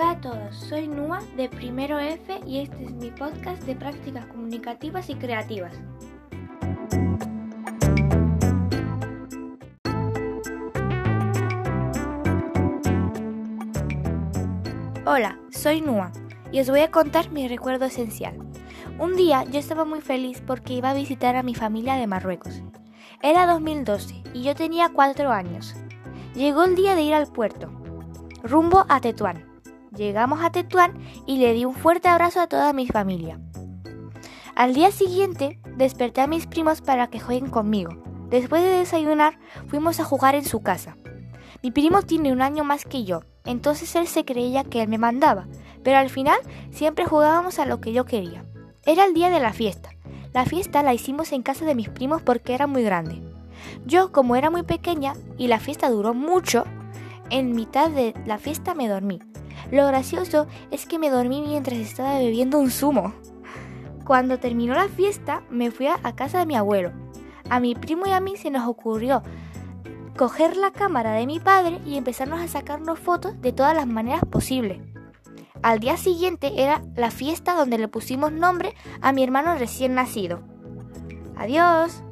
Hola a todos, soy Nua de Primero F y este es mi podcast de prácticas comunicativas y creativas. Hola, soy Nua y os voy a contar mi recuerdo esencial. Un día yo estaba muy feliz porque iba a visitar a mi familia de Marruecos. Era 2012 y yo tenía 4 años. Llegó el día de ir al puerto, rumbo a Tetuán. Llegamos a Tetuán y le di un fuerte abrazo a toda mi familia. Al día siguiente desperté a mis primos para que jueguen conmigo. Después de desayunar fuimos a jugar en su casa. Mi primo tiene un año más que yo, entonces él se creía que él me mandaba, pero al final siempre jugábamos a lo que yo quería. Era el día de la fiesta. La fiesta la hicimos en casa de mis primos porque era muy grande. Yo, como era muy pequeña y la fiesta duró mucho, en mitad de la fiesta me dormí. Lo gracioso es que me dormí mientras estaba bebiendo un zumo. Cuando terminó la fiesta, me fui a casa de mi abuelo. A mi primo y a mí se nos ocurrió coger la cámara de mi padre y empezarnos a sacarnos fotos de todas las maneras posibles. Al día siguiente era la fiesta donde le pusimos nombre a mi hermano recién nacido. Adiós.